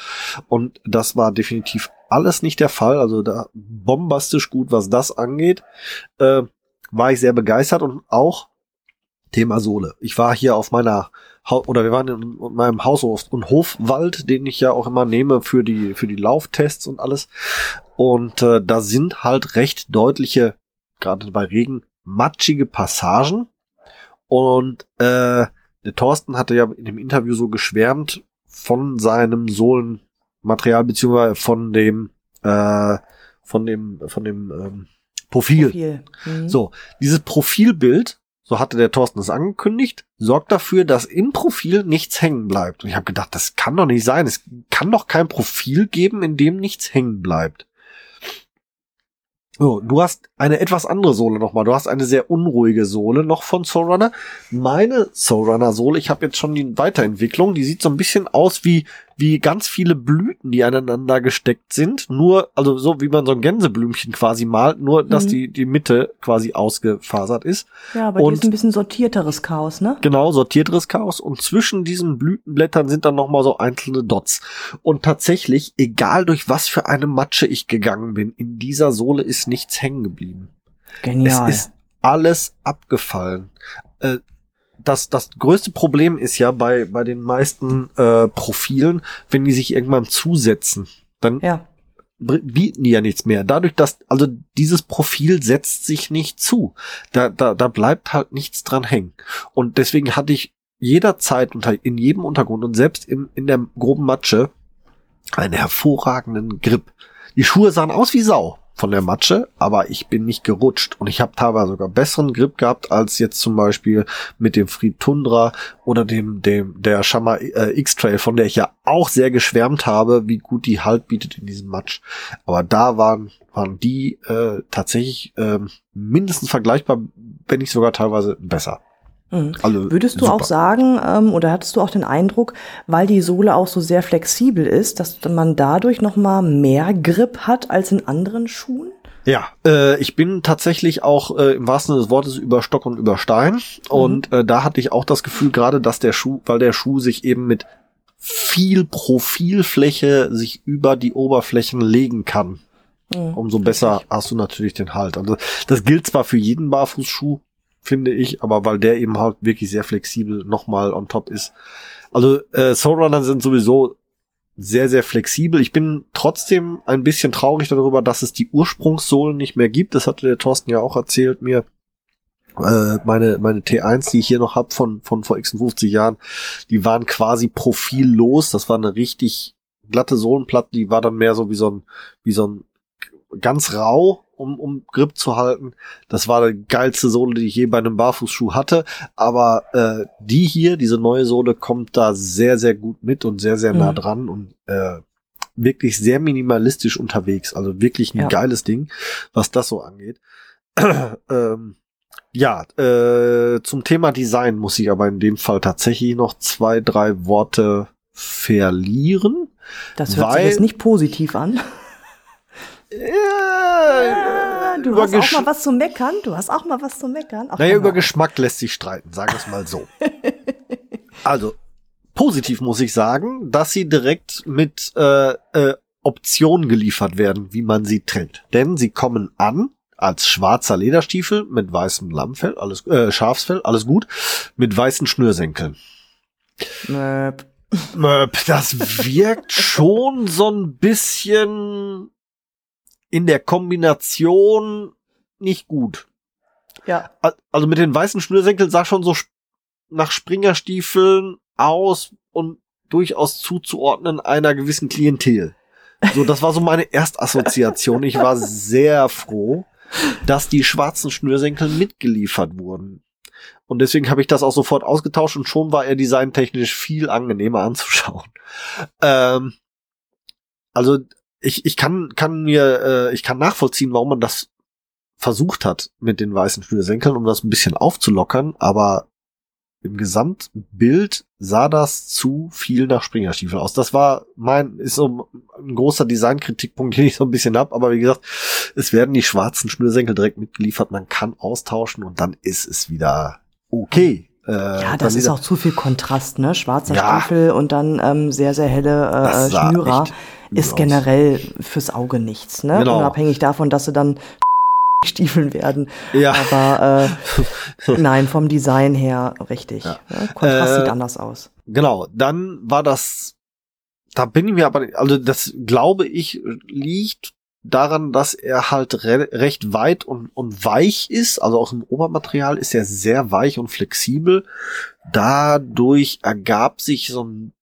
Und das war definitiv alles nicht der Fall. Also da bombastisch gut, was das angeht. Äh, war ich sehr begeistert und auch Thema Sohle. Ich war hier auf meiner oder wir waren in meinem Haus- und Hofwald, den ich ja auch immer nehme für die für die Lauftests und alles. Und äh, da sind halt recht deutliche, gerade bei Regen, matschige Passagen. Und äh, der Thorsten hatte ja in dem Interview so geschwärmt von seinem Sohlenmaterial beziehungsweise von dem äh, von dem von dem ähm, Profil. Profil. Mhm. So, dieses Profilbild so hatte der Thorsten es angekündigt, sorgt dafür, dass im Profil nichts hängen bleibt. Und ich habe gedacht, das kann doch nicht sein. Es kann doch kein Profil geben, in dem nichts hängen bleibt. Oh, du hast eine etwas andere Sohle nochmal. Du hast eine sehr unruhige Sohle noch von Soulrunner. Meine Soulrunner Sohle, ich habe jetzt schon die Weiterentwicklung, die sieht so ein bisschen aus wie wie ganz viele Blüten, die aneinander gesteckt sind. Nur, also so wie man so ein Gänseblümchen quasi malt, nur dass mhm. die, die Mitte quasi ausgefasert ist. Ja, aber und, die ist ein bisschen sortierteres Chaos, ne? Genau, sortierteres Chaos. Und zwischen diesen Blütenblättern sind dann nochmal so einzelne Dots. Und tatsächlich, egal durch was für eine Matsche ich gegangen bin, in dieser Sohle ist nichts hängen geblieben. Genial. Es ist alles abgefallen. Äh, das, das größte Problem ist ja bei, bei den meisten äh, Profilen, wenn die sich irgendwann zusetzen, dann ja. bieten die ja nichts mehr. Dadurch, dass, also dieses Profil setzt sich nicht zu. Da, da, da bleibt halt nichts dran hängen. Und deswegen hatte ich jederzeit unter, in jedem Untergrund und selbst im, in der groben Matsche einen hervorragenden Grip. Die Schuhe sahen aus wie Sau. Von der Matsche, aber ich bin nicht gerutscht und ich habe teilweise sogar besseren Grip gehabt als jetzt zum Beispiel mit dem Fried Tundra oder dem dem der Shama äh, X-Trail, von der ich ja auch sehr geschwärmt habe, wie gut die Halt bietet in diesem Matsch. Aber da waren waren die äh, tatsächlich äh, mindestens vergleichbar, wenn nicht sogar teilweise besser. Mhm. Also, Würdest du super. auch sagen, ähm, oder hattest du auch den Eindruck, weil die Sohle auch so sehr flexibel ist, dass man dadurch noch mal mehr Grip hat als in anderen Schuhen? Ja, äh, ich bin tatsächlich auch äh, im wahrsten Sinne des Wortes über Stock und über Stein. Mhm. Und äh, da hatte ich auch das Gefühl, gerade dass der Schuh, weil der Schuh sich eben mit viel Profilfläche sich über die Oberflächen legen kann. Mhm, Umso besser hast du natürlich den Halt. Also das gilt zwar für jeden Barfußschuh, finde ich, aber weil der eben halt wirklich sehr flexibel nochmal on top ist. Also äh, Soulrunner sind sowieso sehr, sehr flexibel. Ich bin trotzdem ein bisschen traurig darüber, dass es die Ursprungssohlen nicht mehr gibt. Das hatte der Thorsten ja auch erzählt mir. Äh, meine, meine T1, die ich hier noch hab von, von vor 56 Jahren, die waren quasi profillos. Das war eine richtig glatte Sohlenplatte, die war dann mehr so wie so ein, wie so ein ganz rau um, um Grip zu halten. Das war die geilste Sohle, die ich je bei einem Barfußschuh hatte. Aber äh, die hier, diese neue Sohle, kommt da sehr, sehr gut mit und sehr, sehr nah mhm. dran und äh, wirklich sehr minimalistisch unterwegs. Also wirklich ein ja. geiles Ding, was das so angeht. *clears throat* ähm, ja, äh, zum Thema Design muss ich aber in dem Fall tatsächlich noch zwei, drei Worte verlieren. Das hört sich jetzt nicht positiv an. Ja, du hast auch mal was zu meckern. Du hast auch mal was zu meckern. Ach, naja, über Geschmack lässt sich streiten, sagen wir es mal so. *laughs* also, positiv muss ich sagen, dass sie direkt mit äh, äh, Optionen geliefert werden, wie man sie trägt. Denn sie kommen an als schwarzer Lederstiefel mit weißem Lammfell, alles äh, Schafsfell, alles gut, mit weißen Schnürsenkeln. Möp. Möp, das wirkt schon so ein bisschen in der Kombination nicht gut. Ja. Also mit den weißen Schnürsenkeln sah schon so nach Springerstiefeln aus und durchaus zuzuordnen einer gewissen Klientel. So, das war so meine Erstassoziation. Ich war sehr froh, dass die schwarzen Schnürsenkel mitgeliefert wurden. Und deswegen habe ich das auch sofort ausgetauscht und schon war er designtechnisch viel angenehmer anzuschauen. Ähm, also ich, ich kann, kann mir, äh, ich kann nachvollziehen, warum man das versucht hat mit den weißen Schnürsenkeln, um das ein bisschen aufzulockern, aber im Gesamtbild sah das zu viel nach Springerstiefel aus. Das war mein, ist so ein großer Designkritikpunkt, *laughs* den ich so ein bisschen hab, aber wie gesagt, es werden die schwarzen Schnürsenkel direkt mitgeliefert, man kann austauschen und dann ist es wieder okay. Äh, ja, das ist auch zu viel Kontrast, ne? Schwarzer ja, Stiefel und dann ähm, sehr, sehr helle äh, Schnürer ist generell fürs Auge nichts, ne? Genau. Unabhängig davon, dass sie dann *laughs* Stiefeln werden. Ja. Aber äh, *laughs* nein, vom Design her richtig. Ja. Ne? Kontrast äh, sieht anders aus. Genau, dann war das, da bin ich mir aber, also das glaube ich, liegt daran, dass er halt re recht weit und, und weich ist. Also auch im Obermaterial ist er sehr weich und flexibel. Dadurch ergab sich so ein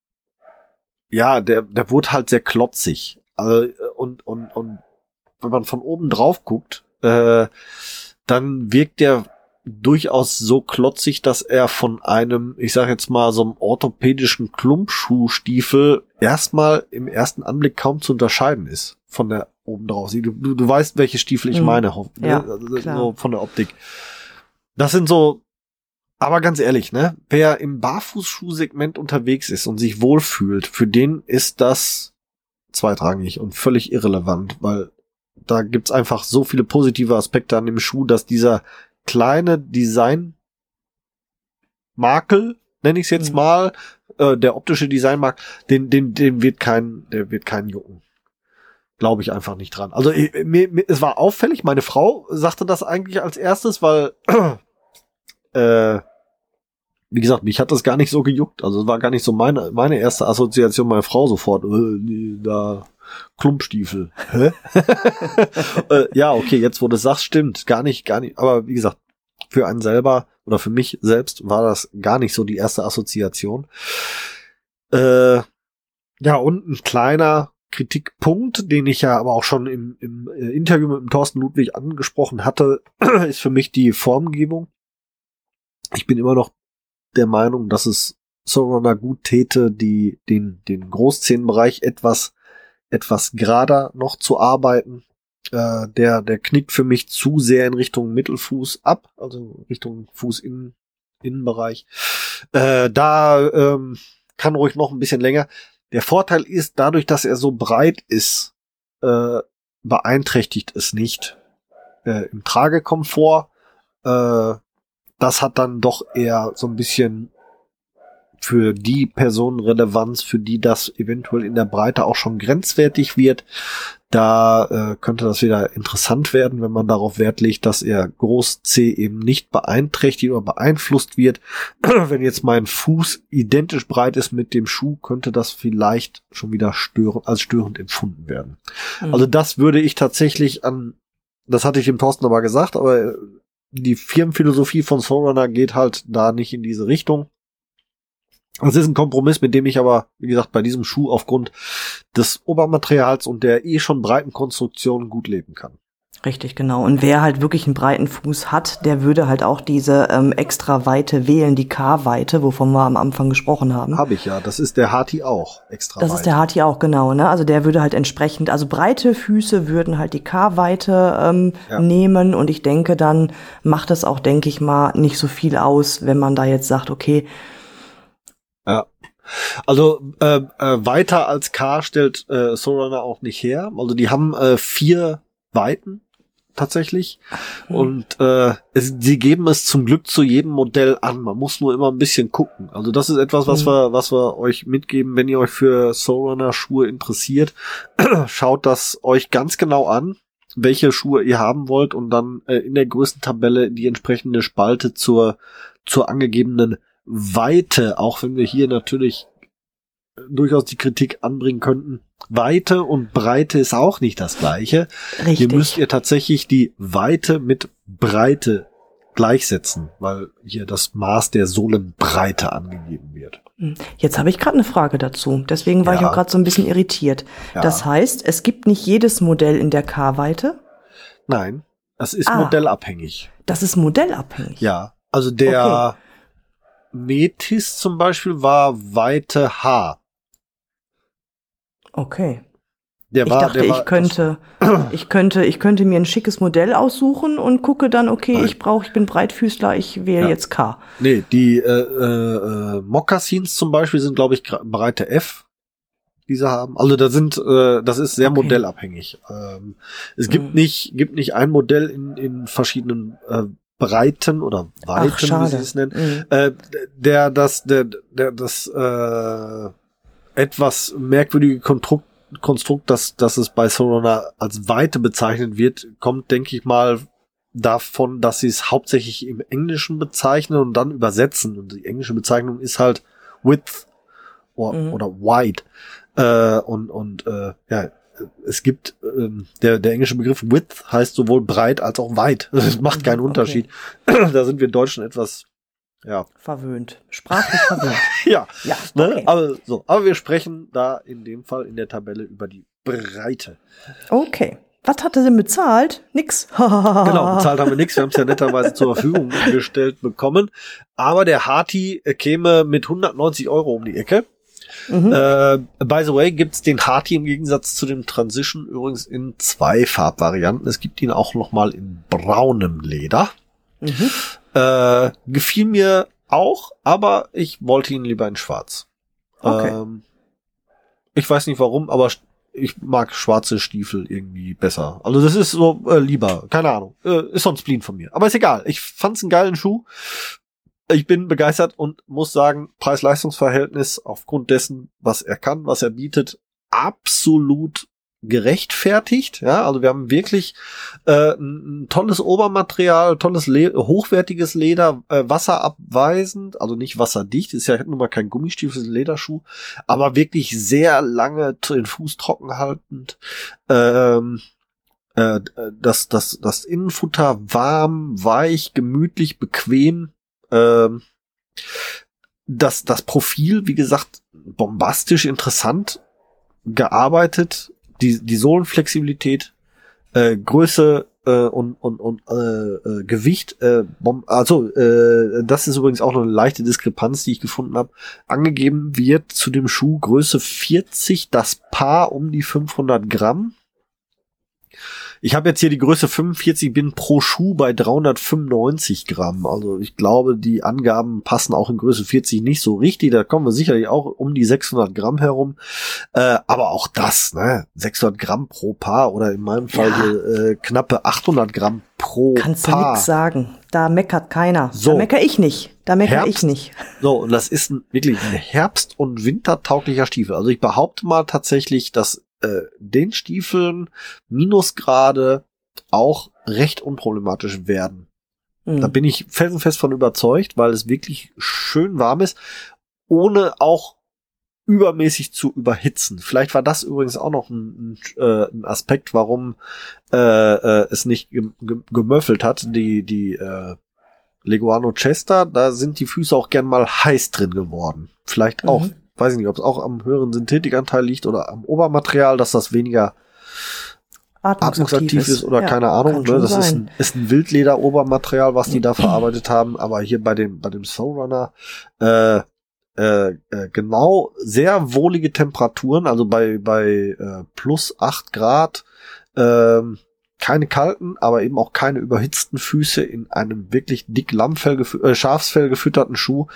ja, der, der wurde halt sehr klotzig. Also, und, und, und wenn man von oben drauf guckt, äh, dann wirkt der durchaus so klotzig, dass er von einem, ich sag jetzt mal, so einem orthopädischen Klumpschuhstiefel erstmal im ersten Anblick kaum zu unterscheiden ist von der oben drauf. Du, du, du weißt, welche Stiefel ich mhm. meine, ne? ja, also, so von der Optik. Das sind so aber ganz ehrlich, ne, wer im Barfußschuhsegment unterwegs ist und sich wohlfühlt, für den ist das zweitrangig und völlig irrelevant, weil da gibt's einfach so viele positive Aspekte an dem Schuh, dass dieser kleine Design Makel, nenne ich es jetzt mhm. mal, äh, der optische Designmark, den, den, den wird kein, der wird keinen jucken. Glaube ich einfach nicht dran. Also ich, mir, mir, es war auffällig, meine Frau sagte das eigentlich als erstes, weil *clears throat* äh, wie gesagt, mich hat das gar nicht so gejuckt. Also es war gar nicht so meine, meine erste Assoziation, meine Frau sofort, äh, da Klumpstiefel. *laughs* Äh, ja, okay, jetzt wo du sagst, stimmt. Gar nicht, gar nicht. Aber wie gesagt, für einen selber oder für mich selbst war das gar nicht so die erste Assoziation. Äh, ja, und ein kleiner, Kritikpunkt, den ich ja aber auch schon im, im äh, Interview mit dem Thorsten Ludwig angesprochen hatte, *clears throat* ist für mich die Formgebung. Ich bin immer noch der Meinung, dass es Sorona gut täte, die, den, den Großzehenbereich etwas, etwas gerader noch zu arbeiten. Äh, der, der knickt für mich zu sehr in Richtung Mittelfuß ab, also Richtung Fußinnen, Innenbereich. Äh, da ähm, kann ruhig noch ein bisschen länger. Der Vorteil ist, dadurch, dass er so breit ist, äh, beeinträchtigt es nicht. Äh, Im Tragekomfort, äh, das hat dann doch eher so ein bisschen für die Personenrelevanz, für die das eventuell in der Breite auch schon grenzwertig wird. Da äh, könnte das wieder interessant werden, wenn man darauf Wert legt, dass er Groß C eben nicht beeinträchtigt oder beeinflusst wird. *clears throat* wenn jetzt mein Fuß identisch breit ist mit dem Schuh, könnte das vielleicht schon wieder störend, als störend empfunden werden. Mhm. Also das würde ich tatsächlich an, das hatte ich dem Thorsten aber gesagt, aber die Firmenphilosophie von Soulrunner geht halt da nicht in diese Richtung. Das ist ein Kompromiss, mit dem ich aber, wie gesagt, bei diesem Schuh aufgrund des Obermaterials und der eh schon breiten Konstruktion gut leben kann. Richtig, genau. Und wer halt wirklich einen breiten Fuß hat, der würde halt auch diese ähm, extra Weite wählen, die K-Weite, wovon wir am Anfang gesprochen haben. Habe ich ja. Das ist der Hati auch extra. Das weit. ist der Hati auch, genau. Ne? Also der würde halt entsprechend, also breite Füße würden halt die K-Weite ähm, ja. nehmen. Und ich denke, dann macht es auch, denke ich mal, nicht so viel aus, wenn man da jetzt sagt, okay. Also äh, äh, weiter als K stellt äh, Sorunner auch nicht her. Also die haben äh, vier Weiten tatsächlich mhm. und äh, es, sie geben es zum Glück zu jedem Modell an. Man muss nur immer ein bisschen gucken. Also das ist etwas, was mhm. wir was wir euch mitgeben, wenn ihr euch für Sorunner Schuhe interessiert. *clears throat* Schaut das euch ganz genau an welche Schuhe ihr haben wollt und dann äh, in der größten Tabelle die entsprechende Spalte zur zur angegebenen Weite, auch wenn wir hier natürlich durchaus die Kritik anbringen könnten. Weite und Breite ist auch nicht das gleiche. Richtig. Hier müsst ihr tatsächlich die Weite mit Breite gleichsetzen, weil hier das Maß der Sohlenbreite angegeben wird. Hm. Jetzt habe ich gerade eine Frage dazu. Deswegen war ja. ich auch gerade so ein bisschen irritiert. Ja. Das heißt, es gibt nicht jedes Modell in der K-Weite? Nein, es ist ah, modellabhängig. Das ist modellabhängig. Ja, also der okay. Metis zum Beispiel war Weite H. Okay. Der war, ich dachte, war, ich könnte, ich könnte, ich könnte mir ein schickes Modell aussuchen und gucke dann, okay, Nein. ich brauche, ich bin Breitfüßler, ich wähle ja. jetzt K. Nee, die äh, äh, Mokassins zum Beispiel sind, glaube ich, Breite F, die sie haben. Also da sind, äh, das ist sehr okay. modellabhängig. Ähm, es gibt mhm. nicht, gibt nicht ein Modell in, in verschiedenen äh, Breiten oder Weiten, Ach, wie sie es nennen, mhm. äh, der das, der, der das äh, etwas merkwürdige Konstrukt, Konstrukt, dass, dass es bei Sorona als Weite bezeichnet wird, kommt, denke ich mal, davon, dass sie es hauptsächlich im Englischen bezeichnen und dann übersetzen. Und die englische Bezeichnung ist halt width or, mhm. oder wide. Äh, und und äh, ja, es gibt ähm, der der englische Begriff width heißt sowohl breit als auch weit. *laughs* Das macht keinen Unterschied. Okay. *clears throat* da sind wir Deutschen etwas ja verwöhnt, sprachlich verwöhnt. *laughs* ja, ja ne? okay. aber so, aber wir sprechen da in dem Fall in der Tabelle über die Breite. Okay. Was hat er denn bezahlt? Nix. *laughs* genau, bezahlt haben wir nichts. Wir haben es ja netterweise zur Verfügung gestellt bekommen. Aber der Harti käme mit 190 Euro um die Ecke. Mhm. Äh, by the way, gibt's den Harty im Gegensatz zu dem Transition übrigens in zwei Farbvarianten. Es gibt ihn auch noch mal in braunem Leder. Mhm. Äh, gefiel mir auch, aber ich wollte ihn lieber in schwarz. Okay. Ähm, ich weiß nicht warum, aber ich mag schwarze Stiefel irgendwie besser. Also das ist so äh, lieber, keine Ahnung. Äh, ist so ein Spleen von mir. Aber ist egal. Ich fand's einen geilen Schuh ich bin begeistert und muss sagen, Preis-Leistungs-Verhältnis aufgrund dessen, was er kann, was er bietet, absolut gerechtfertigt. Ja, also wir haben wirklich äh, ein tolles Obermaterial, tolles Le hochwertiges Leder, äh, wasserabweisend, also nicht wasserdicht, ist ja nun mal kein Gummistiefel, Lederschuh, aber wirklich sehr lange den Fuß trocken haltend. Ähm, äh, das, das, das Innenfutter warm, weich, gemütlich, bequem. Ähm, das, das Profil, wie gesagt, bombastisch interessant. gearbeitet, die, die Sohlenflexibilität, äh, Größe äh, und, und, und äh, äh, Gewicht, äh, Bom also äh, das ist übrigens auch noch eine leichte Diskrepanz, die ich gefunden habe. Angegeben wird zu dem Schuh Größe 40, das Paar um die 500 Gramm. Ich habe jetzt hier die Größe 45, bin pro Schuh bei 395 Gramm. Also ich glaube, die Angaben passen auch in Größe 40 nicht so richtig. Da kommen wir sicherlich auch um die 600 Gramm herum. Äh, aber auch das, ne? 600 Gramm pro Paar oder in meinem Fall Ja. hier, äh, knappe 800 Gramm pro Kannst du Paar. nix sagen. Da meckert keiner. So. Da mecker ich nicht. Da mecker Herbst. ich nicht. *laughs* So, und das ist ein, wirklich ein herbst- und wintertauglicher Stiefel. Also ich behaupte mal tatsächlich, dass äh, den Stiefeln Minusgrade auch recht unproblematisch werden. Hm. Da bin ich felsenfest von überzeugt, weil es wirklich schön warm ist, ohne auch übermäßig zu überhitzen. Vielleicht war das übrigens auch noch ein, ein, äh, ein Aspekt, warum äh, äh, es nicht gem gem gemöffelt hat. Die, die äh, Leguano Chester, da sind die Füße auch gern mal heiß drin geworden. Vielleicht auch, Mhm. Weiß ich nicht, ob es auch am höheren Synthetikanteil liegt oder am Obermaterial, dass das weniger atmungsaktiv ist oder Ja, keine Ahnung. Ne? Das ist ein, ist ein Wildleder-Obermaterial, was die da verarbeitet haben. Aber hier bei dem, bei dem Soulrunner, äh, äh, äh, genau sehr wohlige Temperaturen, also bei, bei äh, plus acht Grad, ähm, keine kalten, aber eben auch keine überhitzten Füße in einem wirklich dick Lammfell, äh, Schafsfell gefütterten Schuh.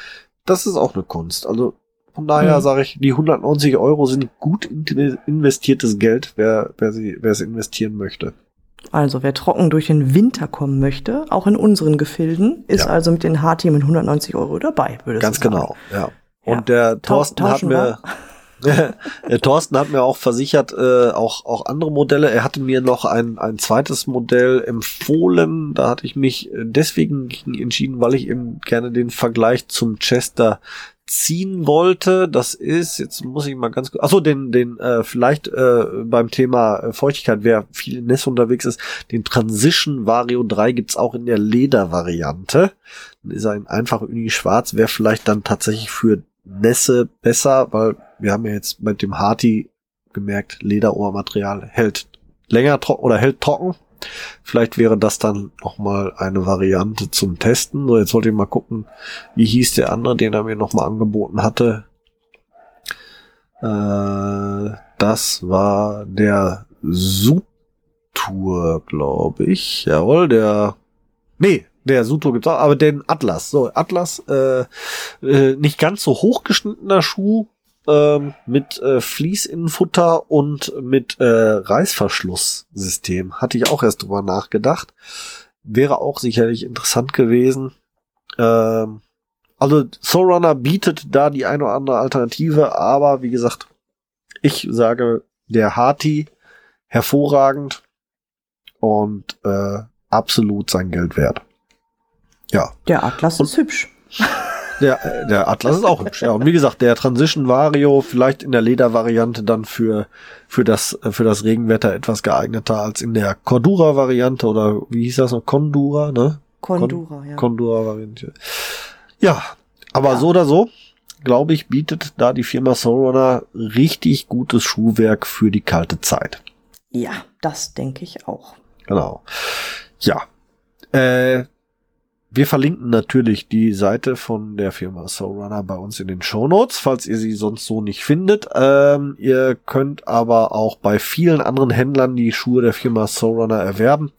Das ist auch eine Kunst. Also von daher Mhm. sage ich, die 190 Euro sind gut in- investiertes Geld, wer, wer, sie, wer es investieren möchte. Also wer trocken durch den Winter kommen möchte, auch in unseren Gefilden, ist Ja. also mit den H-Team mit 190 Euro dabei, würde ich Ganz sagen. genau, ja. Ja. Und der Tau- Thorsten hat tauschen mir, *laughs* der Thorsten hat mir auch versichert, äh, auch, auch andere Modelle. Er hatte mir noch ein, ein zweites Modell empfohlen. Da hatte ich mich äh, deswegen entschieden, weil ich eben gerne den Vergleich zum Chester ziehen wollte. Das ist, jetzt muss ich mal ganz kurz, achso, den, den, äh, vielleicht äh, beim Thema äh, Feuchtigkeit, wer viel in Nässe unterwegs ist, den Transition Vario 3 gibt's auch in der Ledervariante. Dann ist er in einfach Uni schwarz, wäre vielleicht dann tatsächlich für Nässe besser, weil wir haben ja jetzt mit dem Harti gemerkt, Lederobermaterial hält länger trocken oder hält trocken. Vielleicht wäre das dann nochmal eine Variante zum Testen. So, jetzt wollte ich mal gucken, wie hieß der andere, den er mir nochmal angeboten hatte. Äh, das war der Sutur, glaube ich. Jawohl, der. Nee, der Sutur gibt's auch, aber den Atlas. So, Atlas, äh, äh, nicht ganz so hochgeschnittener Schuh, ähm, mit äh, Fließinnenfutter und mit äh, Reißverschlusssystem. Hatte ich auch erst drüber nachgedacht. Wäre auch sicherlich interessant gewesen. Ähm, also Soulrunner bietet da die eine oder andere Alternative, aber wie gesagt, ich sage der Harty hervorragend und äh, absolut sein Geld wert. Ja, Der Atlas ist hübsch. *laughs* der, der Atlas ist auch hübsch. Ja, und wie gesagt, der Transition Vario vielleicht in der Ledervariante dann für für das für das Regenwetter etwas geeigneter als in der Cordura Variante oder wie hieß das noch Condura, ne? Condura, ja. Condura Variante. Ja, aber Ja. so oder so, glaube ich, bietet da die Firma Soulrunner richtig gutes Schuhwerk für die kalte Zeit. ja, das denke ich auch. Genau. Ja. Äh, wir verlinken natürlich die Seite von der Firma Soulrunner bei uns in den Shownotes, falls ihr sie sonst so nicht findet. Ähm, ihr könnt aber auch bei vielen anderen Händlern die Schuhe der Firma Soulrunner erwerben.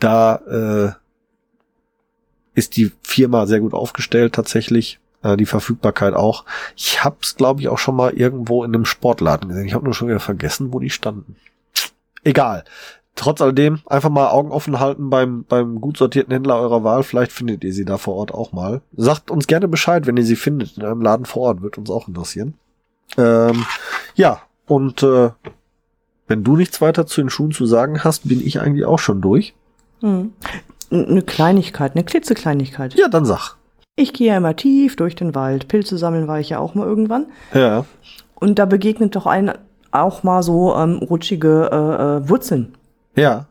Da äh, ist die Firma sehr gut aufgestellt tatsächlich. Äh, die Verfügbarkeit auch. Ich hab's, glaube ich, auch schon mal irgendwo in einem Sportladen gesehen. Ich habe nur schon wieder vergessen, wo die standen. Egal. Trotz alledem einfach mal Augen offen halten beim, beim gut sortierten Händler eurer Wahl. Vielleicht findet ihr sie da vor Ort auch mal. Sagt uns gerne Bescheid, wenn ihr sie findet. In einem Laden vor Ort wird uns auch interessieren. Ähm, ja, und äh, wenn du nichts weiter zu den Schuhen zu sagen hast, bin ich eigentlich auch schon durch. Hm. Eine Kleinigkeit, eine klitzekleinigkeit. Ja, dann sag. Ich gehe ja immer tief durch den Wald. Pilze sammeln war ich ja auch mal irgendwann. Ja. Und da begegnet doch ein auch mal so ähm, rutschige äh, äh, Wurzeln. Ja.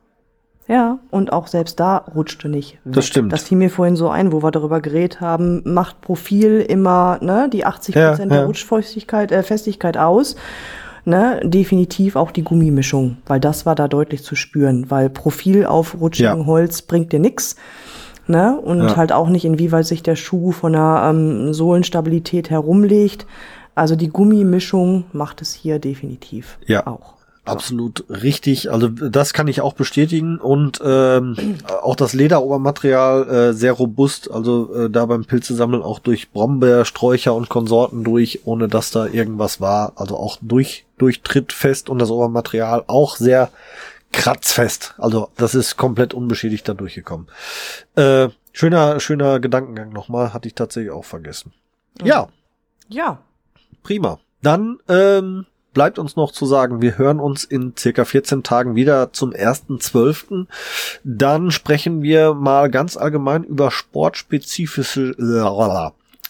Ja, und auch selbst da rutschte nicht. Weg. Das stimmt. Das fiel mir vorhin so ein, wo wir darüber geredet haben, macht Profil immer ne, die 80 Ja, Prozent ja. der Rutschfestigkeit äh, Festigkeit aus. ne, definitiv auch die Gummimischung, weil das war da deutlich zu spüren, weil Profil auf rutschigem ja. Holz bringt dir nix. Ne? Und ja. halt auch nicht, inwieweit sich der Schuh von der ähm, Sohlenstabilität herumlegt. Also die Gummimischung macht es hier definitiv ja. auch. Absolut richtig. Also das kann ich auch bestätigen und ähm, auch das Lederobermaterial äh, sehr robust. Also äh, da beim Pilzesammeln auch durch Brombeersträucher und Konsorten durch, ohne dass da irgendwas war. Also auch durch durchtrittfest und das Obermaterial auch sehr kratzfest. Also das ist komplett unbeschädigt da durchgekommen. Äh, schöner schöner Gedankengang nochmal, hatte ich tatsächlich auch vergessen. Ja. Ja. Prima. Dann ähm, bleibt uns noch zu sagen, wir hören uns in circa 14 Tagen wieder zum 1.12. Dann sprechen wir mal ganz allgemein über sportspezifische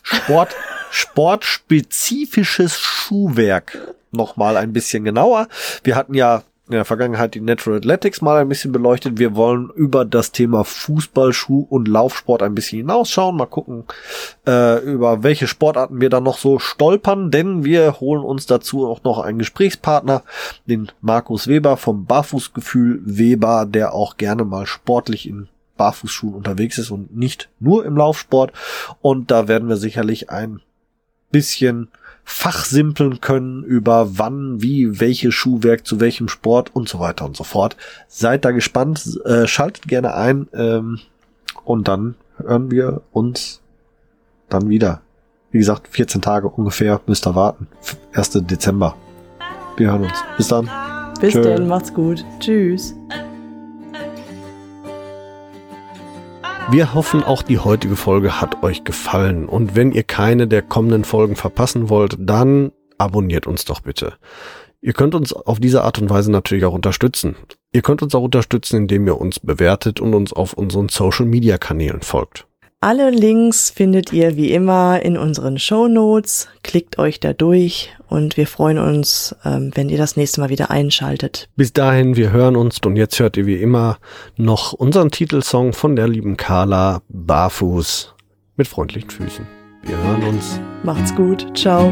Sport, sportspezifisches Schuhwerk nochmal ein bisschen genauer. Wir hatten ja in der Vergangenheit die Natural Athletics mal ein bisschen beleuchtet. Wir wollen über das Thema Fußball, Schuh und Laufsport ein bisschen hinausschauen. Mal gucken, äh, über welche Sportarten wir da noch so stolpern, denn wir holen uns dazu auch noch einen Gesprächspartner, den Markus Weber vom Barfußgefühl Weber, der auch gerne mal sportlich in Barfußschuhen unterwegs ist und nicht nur im Laufsport. Und da werden wir sicherlich ein bisschen fachsimpeln können über wann, wie, welches Schuhwerk zu welchem Sport und so weiter und so fort. Seid da gespannt, äh, schaltet gerne ein ähm, und dann hören wir uns dann wieder. Wie gesagt, 14 Tage ungefähr müsst ihr warten. 1. Dezember. Wir hören uns. Bis dann. Bis Tschö. dann, macht's gut. Tschüss. Wir hoffen, auch die heutige Folge hat euch gefallen. Und wenn ihr keine der kommenden Folgen verpassen wollt, dann abonniert uns doch bitte. Ihr könnt uns auf diese Art und Weise natürlich auch unterstützen. Ihr könnt uns auch unterstützen, indem ihr uns bewertet und uns auf unseren Social-Media-Kanälen folgt. Alle Links findet ihr wie immer in unseren Show Notes. Klickt euch da durch und wir freuen uns, ähm, wenn ihr das nächste Mal wieder einschaltet. Bis dahin, wir hören uns und jetzt hört ihr wie immer noch unseren Titelsong von der lieben Carla Barfuß mit freundlichen Füßen. Wir hören uns. Macht's gut. Ciao.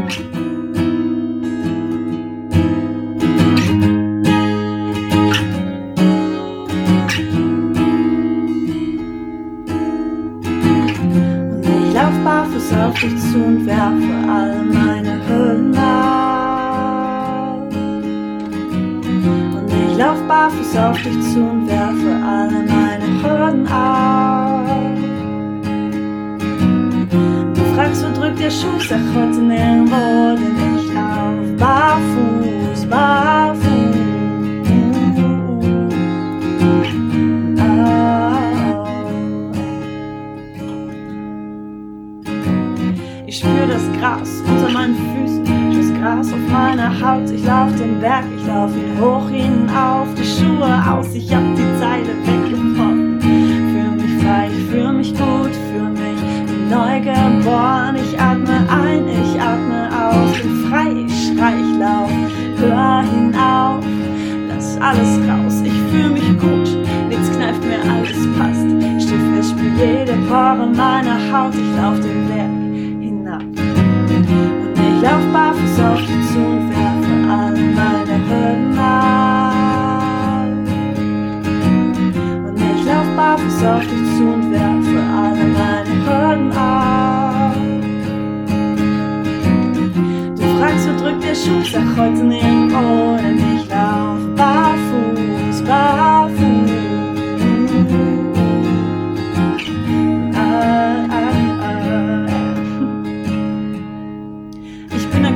Heute nirgendwo, denn ich lauf barfuß, barfuß.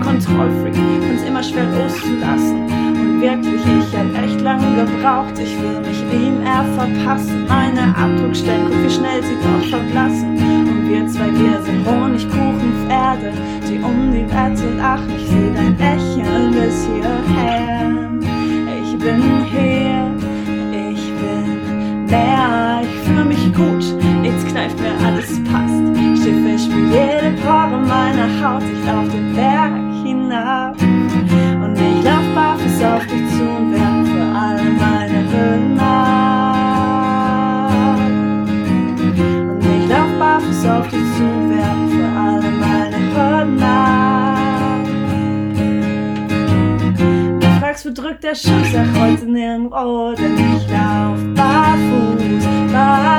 Kontrollfreak, find's immer schwer loszulassen. Und wirklich, ich hab echt lange gebraucht, ich will mich ihm er verpassen. Meine Abdruckstellen, guck wie schnell sie doch verblassen. Wir zwei, wir sind Honigkuchenpferde, die um die Wette lachen. Ich seh dein Lächeln bis hierher. Ich bin hier, ich bin mehr, ich fühle mich gut, jetzt kneift mir alles passt. Fest für jede Pore meiner Haut, ich lauf den Berg hinab. Und ich lauf barfuß auf dich zu und werfe all meine Hürden ab. Meine Hürden ab. wo drückt der Schuss? Ach, heute nirgendwo, denn ich lauf barfuß, barfuß.